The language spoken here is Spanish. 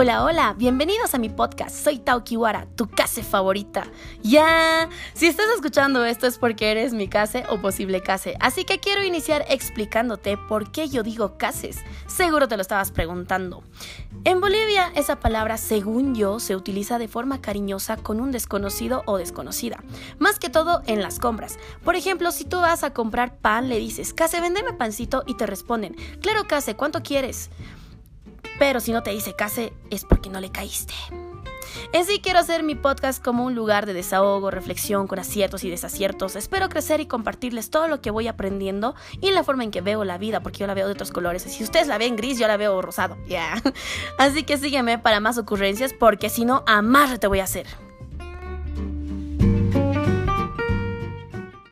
Hola, hola, bienvenidos a mi podcast. Soy Tao Kiwara, tu case favorita. Ya, si estás escuchando esto es porque eres mi case o posible case. Así que quiero iniciar explicándote por qué yo digo cases. Seguro te lo estabas preguntando. En Bolivia, esa palabra, según yo, se utiliza de forma cariñosa con un desconocido o desconocida. Más que todo en las compras. Por ejemplo, si tú vas a comprar pan, le dices, case, vendeme pancito y te responden, claro, case, ¿cuánto quieres? Pero si no te dice case, es porque no le caíste. En sí quiero hacer mi podcast como un lugar de desahogo, reflexión con aciertos y desaciertos. Espero crecer y compartirles todo lo que voy aprendiendo y la forma en que veo la vida, porque yo la veo de otros colores. Si ustedes la ven gris, yo la veo rosado. Ya. Así que sígueme para más ocurrencias, porque si no, a más te voy a hacer.